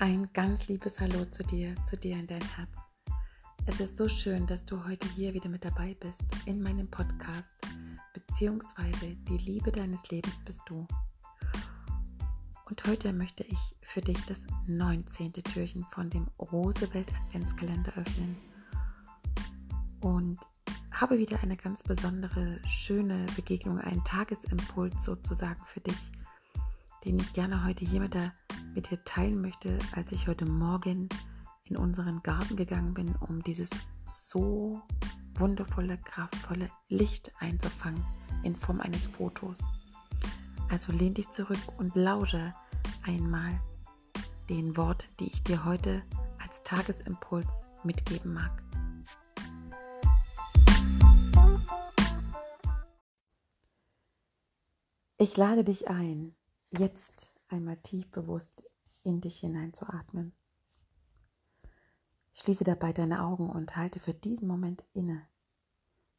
Ein ganz liebes Hallo zu dir, zu dir in dein Herz. Es ist so schön, dass du heute hier wieder mit dabei bist in meinem Podcast, beziehungsweise die Liebe deines Lebens bist du. Und heute möchte ich für dich das 19. Türchen von dem Rosewelt Adventskalender öffnen. Und habe wieder eine ganz besondere, schöne Begegnung, einen Tagesimpuls sozusagen für dich, den ich gerne heute hier mit, der, mit dir teilen möchte, als ich heute Morgen in unseren Garten gegangen bin, um dieses so wundervolle, kraftvolle Licht einzufangen in Form eines Fotos. Also lehn dich zurück und lausche einmal den Worten, die ich dir heute als Tagesimpuls mitgeben mag. Ich lade dich ein, jetzt einmal tief bewusst in dich hineinzuatmen. Schließe dabei deine Augen und halte für diesen Moment inne.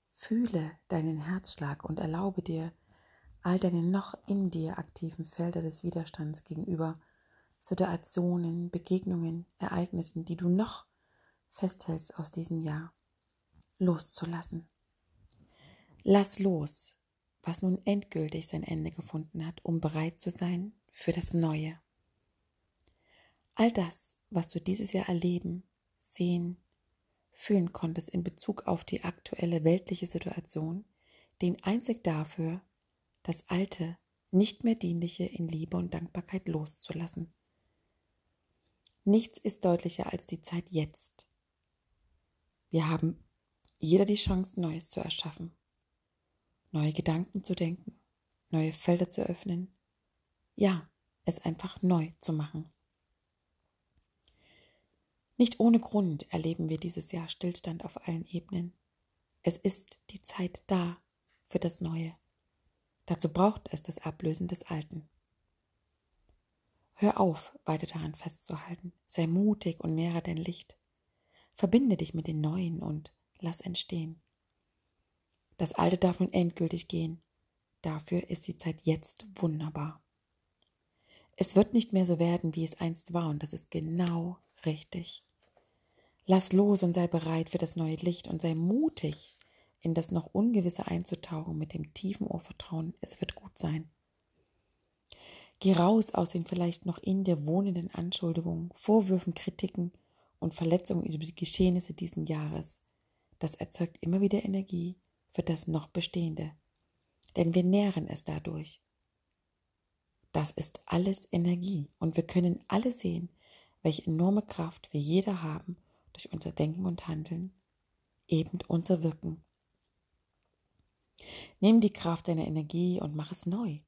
Fühle deinen Herzschlag und erlaube dir, all deine noch in dir aktiven Felder des Widerstands gegenüber Situationen, Begegnungen, Ereignissen, die du noch festhältst aus diesem Jahr, loszulassen. Lass los, was nun endgültig sein Ende gefunden hat, um bereit zu sein für das Neue. All das, was du dieses Jahr erleben, sehen, fühlen konntest in Bezug auf die aktuelle weltliche Situation, dient einzig dafür, das Alte, nicht mehr Dienliche in Liebe und Dankbarkeit loszulassen. Nichts ist deutlicher als die Zeit jetzt. Wir haben jeder die Chance, Neues zu erschaffen neue Gedanken zu denken, neue Felder zu öffnen. Ja, es einfach neu zu machen. Nicht ohne Grund erleben wir dieses Jahr Stillstand auf allen Ebenen. Es ist die Zeit da für das Neue. Dazu braucht es das Ablösen des Alten. Hör auf, weiter daran festzuhalten. Sei mutig und nähere dein Licht. Verbinde dich mit den Neuen und lass entstehen. Das Alte darf nun endgültig gehen. Dafür ist die Zeit jetzt wunderbar. Es wird nicht mehr so werden, wie es einst war, und das ist genau richtig. Lass los und sei bereit für das neue Licht und sei mutig, in das noch Ungewisse einzutauchen mit dem tiefen Urvertrauen, es wird gut sein. Geh raus aus den vielleicht noch in dir wohnenden Anschuldigungen, Vorwürfen, Kritiken und Verletzungen über die Geschehnisse diesen Jahres. Das erzeugt immer wieder Energie für das noch Bestehende, denn wir nähren es dadurch. Das ist alles Energie und wir können alle sehen, welche enorme Kraft wir jeder haben durch unser Denken und Handeln, eben unser Wirken. Nimm die Kraft deiner Energie und mach es neu.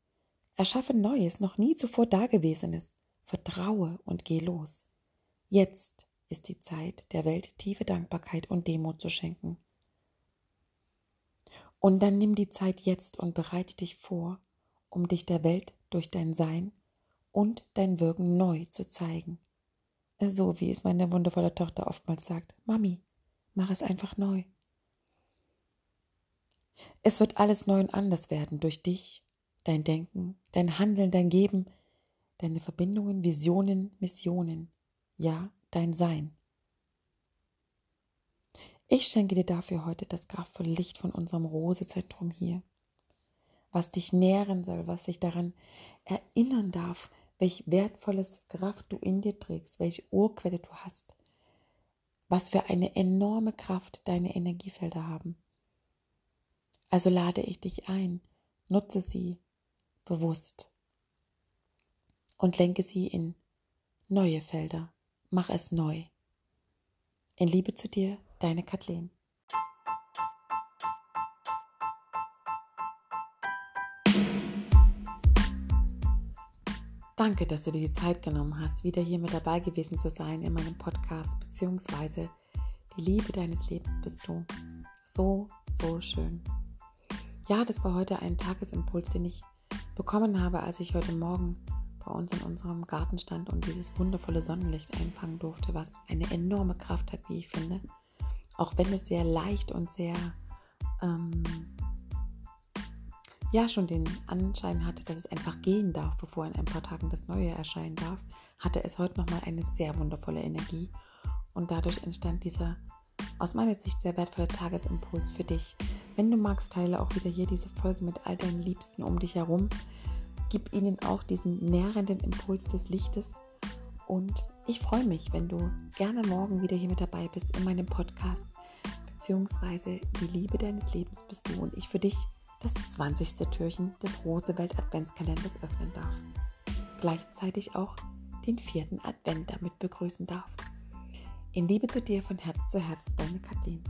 Erschaffe Neues, noch nie zuvor Dagewesenes. Vertraue und geh los. Jetzt ist die Zeit, der Welt tiefe Dankbarkeit und Demut zu schenken. Und dann nimm die Zeit jetzt und bereite dich vor, um dich der Welt durch dein Sein und dein Wirken neu zu zeigen. So wie es meine wundervolle Tochter oftmals sagt, Mami, mach es einfach neu. Es wird alles neu und anders werden durch dich, dein Denken, dein Handeln, dein Geben, deine Verbindungen, Visionen, Missionen, ja, dein Sein. Ich schenke dir dafür heute das kraftvolle Licht von unserem Rosezentrum hier, was dich nähren soll, was dich daran erinnern darf, welch wertvolles Kraft du in dir trägst, welche Urquelle du hast, was für eine enorme Kraft deine Energiefelder haben. Also lade ich dich ein, nutze sie bewusst und lenke sie in neue Felder. Mach es neu. In Liebe zu dir, deine Kathleen. Danke, dass du dir die Zeit genommen hast, wieder hier mit dabei gewesen zu sein in meinem Podcast, beziehungsweise die Liebe deines Lebens bist du. So, so schön. Ja, das war heute ein Tagesimpuls, den ich bekommen habe, als ich heute Morgen bei uns in unserem Garten stand und dieses wundervolle Sonnenlicht einfangen durfte, was eine enorme Kraft hat, wie ich finde auch wenn es sehr leicht und sehr, ähm, ja schon den Anschein hatte, dass es einfach gehen darf, bevor in ein paar Tagen das Neue erscheinen darf, hatte es heute nochmal eine sehr wundervolle Energie. Und dadurch entstand dieser aus meiner Sicht sehr wertvolle Tagesimpuls für dich. Wenn du magst, teile auch wieder hier diese Folge mit all deinen Liebsten um dich herum. Gib ihnen auch diesen nährenden Impuls des Lichtes. Und ich freue mich, wenn du gerne morgen wieder hier mit dabei bist in meinem Podcast, beziehungsweise die Liebe deines Lebens bist du und ich für dich das 20. Türchen des Rosewelt Adventskalenders öffnen darf. Gleichzeitig auch den vierten Advent damit begrüßen darf. In Liebe zu dir von Herz zu Herz, deine Kathleen.